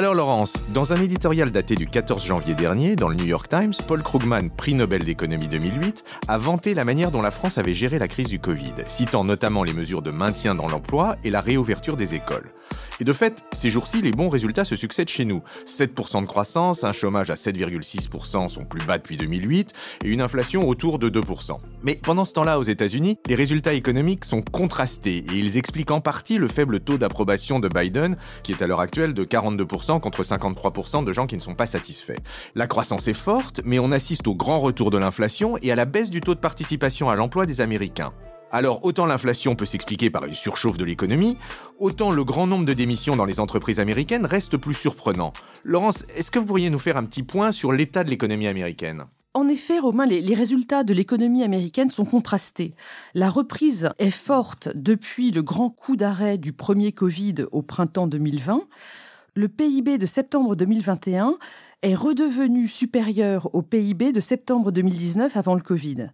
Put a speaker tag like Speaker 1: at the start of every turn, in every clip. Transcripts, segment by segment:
Speaker 1: Alors Laurence, dans un éditorial daté du 14 janvier dernier dans le New York Times, Paul Krugman, prix Nobel d'économie 2008, a vanté la manière dont la France avait géré la crise du Covid, citant notamment les mesures de maintien dans l'emploi et la réouverture des écoles. Et de fait, ces jours-ci, les bons résultats se succèdent chez nous. 7% de croissance, un chômage à 7,6%, son plus bas depuis 2008, et une inflation autour de 2%. Mais pendant ce temps-là, aux États-Unis, les résultats économiques sont contrastés et ils expliquent en partie le faible taux d'approbation de Biden, qui est à l'heure actuelle de 42% contre 53% de gens qui ne sont pas satisfaits. La croissance est forte, mais on assiste au grand retour de l'inflation et à la baisse du taux de participation à l'emploi des Américains. Alors autant l'inflation peut s'expliquer par une surchauffe de l'économie, autant le grand nombre de démissions dans les entreprises américaines reste plus surprenant. Laurence, est-ce que vous pourriez nous faire un petit point sur l'état de l'économie américaine?
Speaker 2: En effet, Romain, les, les résultats de l'économie américaine sont contrastés. La reprise est forte depuis le grand coup d'arrêt du premier Covid au printemps 2020. Le PIB de septembre 2021 est redevenu supérieur au PIB de septembre 2019 avant le Covid.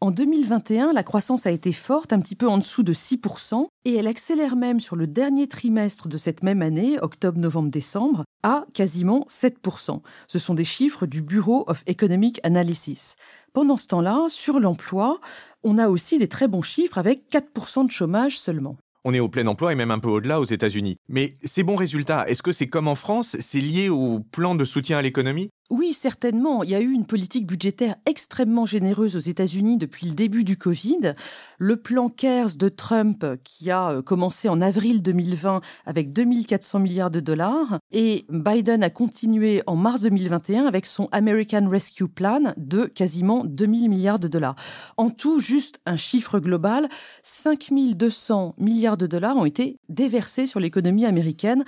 Speaker 2: En 2021, la croissance a été forte, un petit peu en dessous de 6%, et elle accélère même sur le dernier trimestre de cette même année, octobre, novembre, décembre, à quasiment 7%. Ce sont des chiffres du Bureau of Economic Analysis. Pendant ce temps-là, sur l'emploi, on a aussi des très bons chiffres avec 4% de chômage seulement.
Speaker 1: On est au plein emploi et même un peu au-delà aux États-Unis. Mais ces bons résultats, est-ce que c'est comme en France C'est lié au plan de soutien à l'économie?
Speaker 2: Oui, certainement. Il y a eu une politique budgétaire extrêmement généreuse aux États-Unis depuis le début du Covid. Le plan CARES de Trump, qui a euh, commencé en avril 2020 avec 2400 milliards de dollars, et Biden a continué en mars 2021 avec son American Rescue Plan de quasiment 2000 milliards de dollars. En tout, juste un chiffre global, 5200 milliards de dollars ont été déversés sur l'économie américaine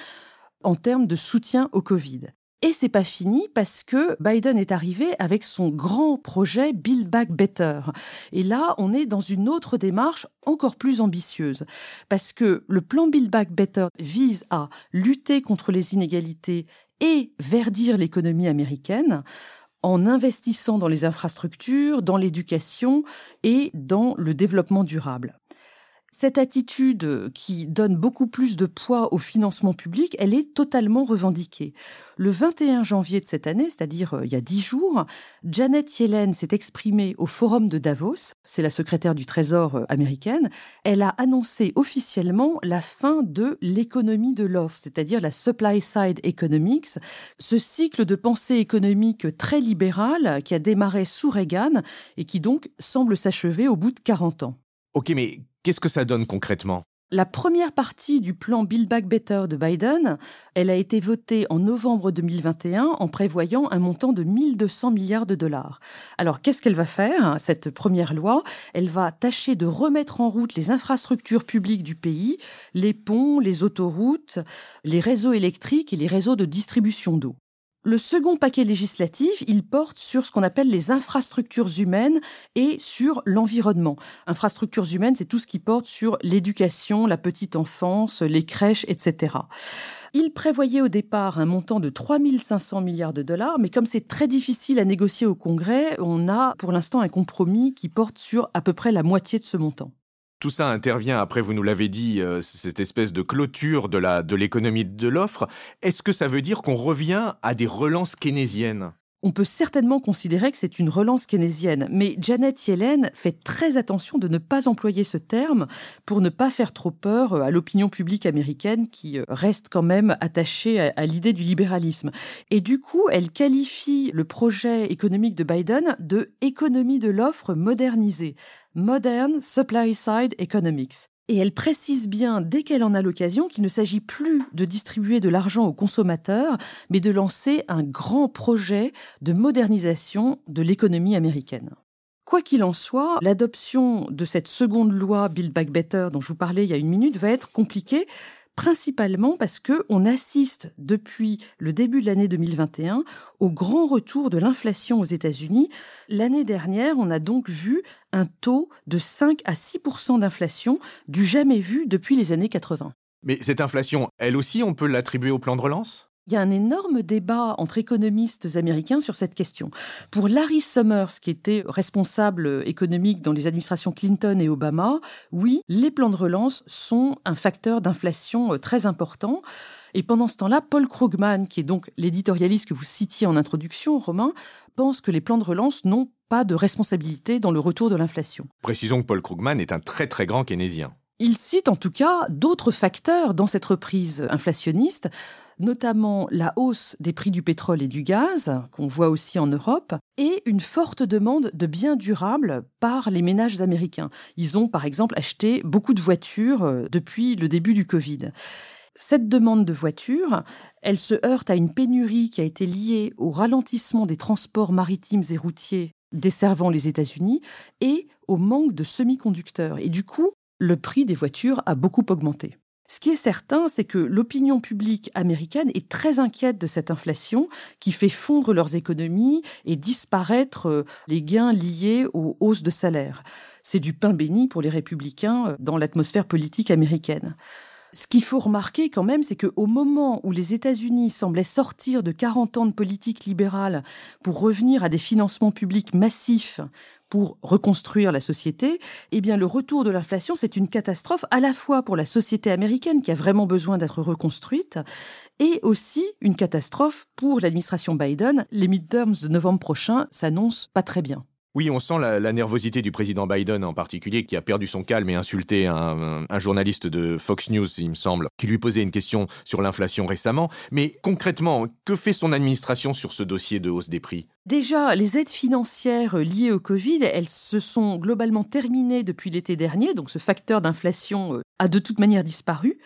Speaker 2: en termes de soutien au Covid. Et c'est pas fini parce que Biden est arrivé avec son grand projet Build Back Better. Et là, on est dans une autre démarche encore plus ambitieuse. Parce que le plan Build Back Better vise à lutter contre les inégalités et verdir l'économie américaine en investissant dans les infrastructures, dans l'éducation et dans le développement durable. Cette attitude qui donne beaucoup plus de poids au financement public, elle est totalement revendiquée. Le 21 janvier de cette année, c'est-à-dire euh, il y a dix jours, Janet Yellen s'est exprimée au Forum de Davos, c'est la secrétaire du Trésor euh, américaine, elle a annoncé officiellement la fin de l'économie de l'offre, c'est-à-dire la supply side economics, ce cycle de pensée économique très libéral qui a démarré sous Reagan et qui donc semble s'achever au bout de 40 ans.
Speaker 1: Ok, mais Qu'est-ce que ça donne concrètement?
Speaker 2: La première partie du plan Build Back Better de Biden, elle a été votée en novembre 2021 en prévoyant un montant de 1200 milliards de dollars. Alors, qu'est-ce qu'elle va faire, cette première loi? Elle va tâcher de remettre en route les infrastructures publiques du pays, les ponts, les autoroutes, les réseaux électriques et les réseaux de distribution d'eau. Le second paquet législatif, il porte sur ce qu'on appelle les infrastructures humaines et sur l'environnement. Infrastructures humaines, c'est tout ce qui porte sur l'éducation, la petite enfance, les crèches, etc. Il prévoyait au départ un montant de 3500 milliards de dollars, mais comme c'est très difficile à négocier au Congrès, on a pour l'instant un compromis qui porte sur à peu près la moitié de ce montant.
Speaker 1: Tout ça intervient après, vous nous l'avez dit, euh, cette espèce de clôture de l'économie de l'offre. Est-ce que ça veut dire qu'on revient à des relances keynésiennes?
Speaker 2: On peut certainement considérer que c'est une relance keynésienne, mais Janet Yellen fait très attention de ne pas employer ce terme pour ne pas faire trop peur à l'opinion publique américaine qui euh, reste quand même attachée à, l'idée du libéralisme. Et du coup, elle qualifie le projet économique de Biden de économie de l'offre modernisée, Modern Supply Side Economics. Et elle précise bien, dès qu'elle en a l'occasion, qu'il ne s'agit plus de distribuer de l'argent aux consommateurs, mais de lancer un grand projet de modernisation de l'économie américaine. Quoi qu'il en soit, l'adoption de cette seconde loi Build Back Better dont je vous parlais il y a une minute va être compliquée principalement parce que on assiste depuis le début de l'année 2021 au grand retour de l'inflation aux États-Unis. L'année dernière, on a donc vu un taux de 5 à 6% d'inflation du jamais vu depuis les années 80.
Speaker 1: Mais cette inflation, elle aussi, on peut l'attribuer au plan de relance?
Speaker 2: Il y a un énorme débat entre économistes américains sur cette question. Pour Larry Summers, qui était responsable économique dans les administrations Clinton et Obama, oui, les plans de relance sont un facteur d'inflation euh, très important. Et pendant ce temps-là, Paul Krugman, qui est donc l'éditorialiste que vous citiez en introduction, Romain, pense que les plans de relance n'ont pas de responsabilité dans le retour de l'inflation.
Speaker 1: Précisons que Paul Krugman est un très très grand keynésien.
Speaker 2: Il cite en tout cas d'autres facteurs dans cette reprise inflationniste, notamment la hausse des prix du pétrole et du gaz, qu'on voit aussi en Europe, et une forte demande de biens durables par les ménages américains. Ils ont par exemple acheté beaucoup de voitures euh, depuis le début du Covid. Cette demande de voitures, elle se heurte à une pénurie qui a été liée au ralentissement des transports maritimes et routiers desservant les États-Unis et au manque de semi-conducteurs. Et du coup, le prix des voitures a beaucoup augmenté. Ce qui est certain, c'est que l'opinion publique américaine est très inquiète de cette inflation qui fait fondre leurs économies et disparaître euh, les gains liés aux hausses de salaire. C'est du pain béni pour les républicains euh, dans l'atmosphère politique américaine. Ce qu'il faut remarquer quand même, c'est qu'au moment où les États-Unis semblaient sortir de 40 ans de politique libérale pour revenir à des financements publics massifs pour reconstruire la société, eh bien le retour de l'inflation, c'est une catastrophe à la fois pour la société américaine qui a vraiment besoin d'être reconstruite et aussi une catastrophe pour l'administration Biden. Les midterms de novembre prochain s'annoncent pas très bien.
Speaker 1: Oui, on sent la, nervosité du président Biden en particulier, qui a perdu son calme et insulté un, un, journaliste de Fox News, il me semble, qui lui posait une question sur l'inflation récemment. Mais concrètement, que fait son administration sur ce dossier de hausse des prix?
Speaker 2: Déjà, les aides financières liées au Covid, elles se sont globalement terminées depuis l'été dernier, donc ce facteur d'inflation euh, a de toute manière disparu.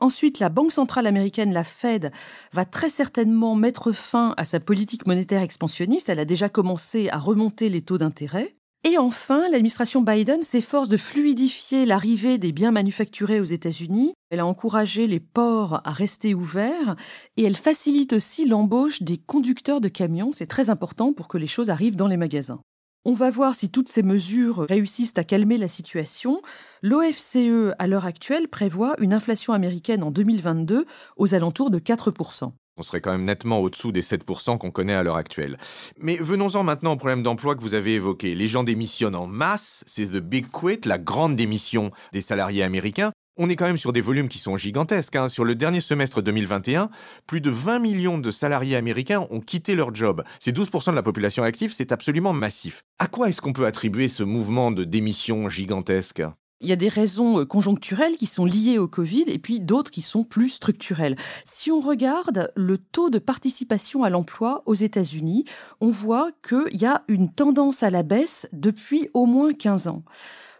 Speaker 2: Ensuite, la Banque centrale américaine, la Fed, va très certainement mettre fin à sa politique monétaire expansionniste. Elle a déjà commencé à remonter les taux d'intérêt. Et enfin, l'administration Biden s'efforce de fluidifier l'arrivée des biens manufacturés aux États-Unis. Elle a encouragé les ports à rester ouverts et elle facilite aussi l'embauche des conducteurs de camions. C'est très important pour que les choses arrivent dans les magasins. On va voir si toutes ces mesures réussissent à calmer la situation. L'OFCE, à l'heure actuelle, prévoit une inflation américaine en 2022 aux alentours de 4%.
Speaker 1: On serait quand même nettement au-dessous des 7% qu'on connaît à l'heure actuelle. Mais venons-en maintenant au problème d'emploi que vous avez évoqué. Les gens démissionnent en masse, c'est The Big Quit, la grande démission des salariés américains. On est quand même sur des volumes qui sont gigantesques. Hein. Sur le dernier semestre 2021, plus de 20 millions de salariés américains ont quitté leur job. C'est 12% de la population active, c'est absolument massif. À quoi est-ce qu'on peut attribuer ce mouvement de démission gigantesque
Speaker 2: il y a des raisons euh, conjoncturelles qui sont liées au Covid et puis d'autres qui sont plus structurelles. Si on regarde le taux de participation à l'emploi aux États-Unis, on voit qu'il y a une tendance à la baisse depuis au moins 15 ans.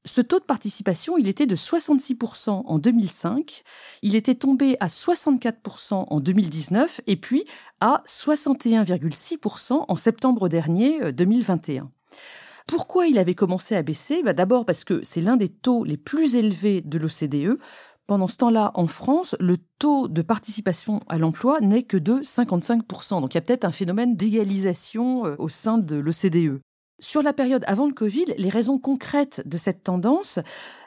Speaker 2: Ce taux de participation, il était de 66% en 2005, il était tombé à 64% en 2019 et puis à 61,6% en septembre dernier 2021. Euh, Pourquoi il avait commencé à baisser? Bah D'abord parce que c'est l'un des taux les plus élevés de l'OCDE. Pendant ce temps-là, en France, le taux de participation à l'emploi n'est que de 55%. Donc il y a peut-être un phénomène d'égalisation euh, au sein de l'OCDE. Sur la période avant le Covid, les raisons concrètes de cette tendance,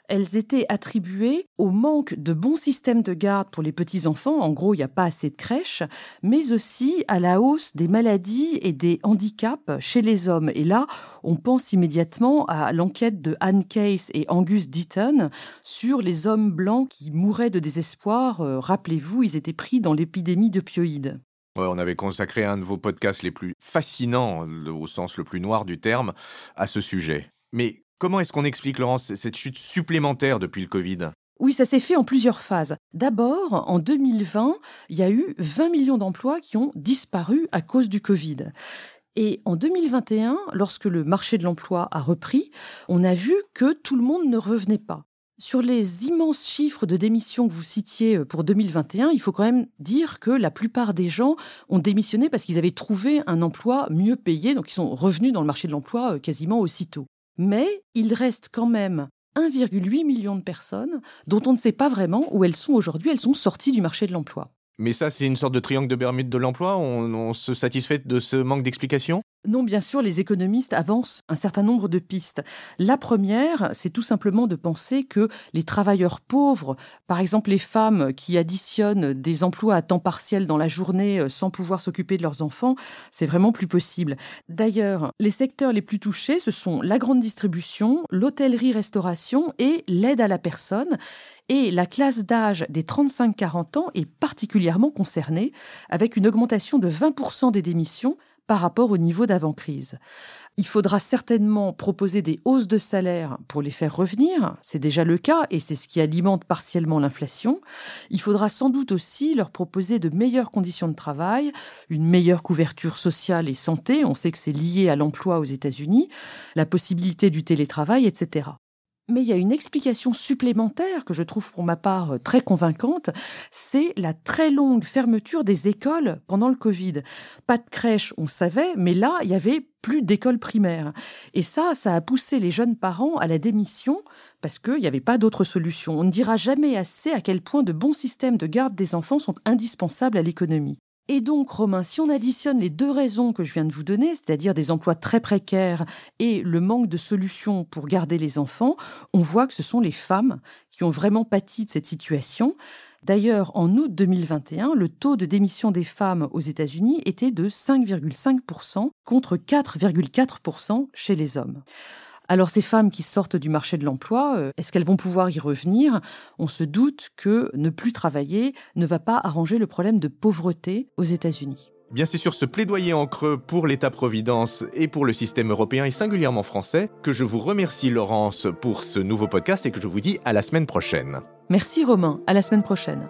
Speaker 2: elles étaient attribuées au manque de bons systèmes de garde pour les petits-enfants, en gros il n'y a pas assez de crèches, mais aussi à la hausse des maladies et des handicaps chez les hommes. Et là, on pense immédiatement à l'enquête de Anne Case et Angus Deaton sur les hommes blancs qui mouraient de désespoir. Euh, rappelez-vous, ils étaient pris dans l'épidémie
Speaker 1: on avait consacré un de vos podcasts les plus fascinants, au sens le plus noir du terme, à ce sujet. Mais comment est-ce qu'on explique, Laurence, cette chute supplémentaire depuis le Covid?
Speaker 2: Oui, ça s'est fait en plusieurs phases. D'abord, en 2020, il y a eu 20 millions d'emplois qui ont disparu à cause du Covid. Et en 2021, lorsque le marché de l'emploi a repris, on a vu que tout le monde ne revenait pas. Sur les immenses chiffres de démission que vous citiez euh, pour 2021, il faut quand même dire que la plupart des gens ont démissionné parce qu'ils avaient trouvé un emploi mieux payé, donc ils sont revenus dans le marché de l'emploi euh, quasiment aussitôt. Mais il reste quand même 1,8 million de personnes dont on ne sait pas vraiment où elles sont aujourd'hui. Elles sont sorties du marché de l'emploi.
Speaker 1: Mais ça, c'est une sorte de triangle de Bermude de l'emploi? On, on, se satisfait de ce manque d'explication?
Speaker 2: Non, bien sûr, les économistes avancent un certain nombre de pistes. La première, c'est tout simplement de penser que les travailleurs pauvres, par exemple les femmes qui additionnent des emplois à temps partiel dans la journée euh, sans pouvoir s'occuper de leurs enfants, c'est vraiment plus possible. D'ailleurs, les secteurs les plus touchés, ce sont la grande distribution, l'hôtellerie-restauration et l'aide à la personne. Et la classe d'âge des 35-40 ans est particulièrement concernée, avec une augmentation de 20% des démissions par rapport au niveau d'avant-crise. Il faudra certainement proposer des hausses de salaire pour les faire revenir, c'est déjà le cas et c'est ce qui alimente partiellement l'inflation. Il faudra sans doute aussi leur proposer de meilleures conditions de travail, une meilleure couverture sociale et santé, on sait que c'est lié à l'emploi aux États-Unis, la possibilité du télétravail, etc. Mais il y a une explication supplémentaire que je trouve pour ma part très convaincante, c'est la très longue fermeture des écoles pendant le Covid. Pas de crèche, on savait, mais là, il y avait plus d'écoles primaires. Et ça, ça a poussé les jeunes parents à la démission parce qu'il n'y avait pas d'autre solution. On ne dira jamais assez à quel point de bons systèmes de garde des enfants sont indispensables à l'économie. Et donc, Romain, si on additionne les deux raisons que je viens de vous donner, c'est-à-dire des emplois très précaires et le manque de solutions pour garder les enfants, on voit que ce sont les femmes qui ont vraiment pâti de cette situation. D'ailleurs, en août 2021, le taux de démission des femmes aux États-Unis était de 5,5% contre 4,4% chez les hommes. Alors ces femmes qui sortent du marché de l'emploi, euh, est-ce qu'elles vont pouvoir y revenir? On se doute que ne plus travailler ne va pas arranger le problème de pauvreté aux États-Unis.
Speaker 1: Bien, c'est sur ce plaidoyer en creux pour l'État-providence et pour le système européen et singulièrement français que je vous remercie, Laurence, pour ce nouveau podcast et que je vous dis à la semaine prochaine.
Speaker 2: Merci, Romain. À la semaine prochaine.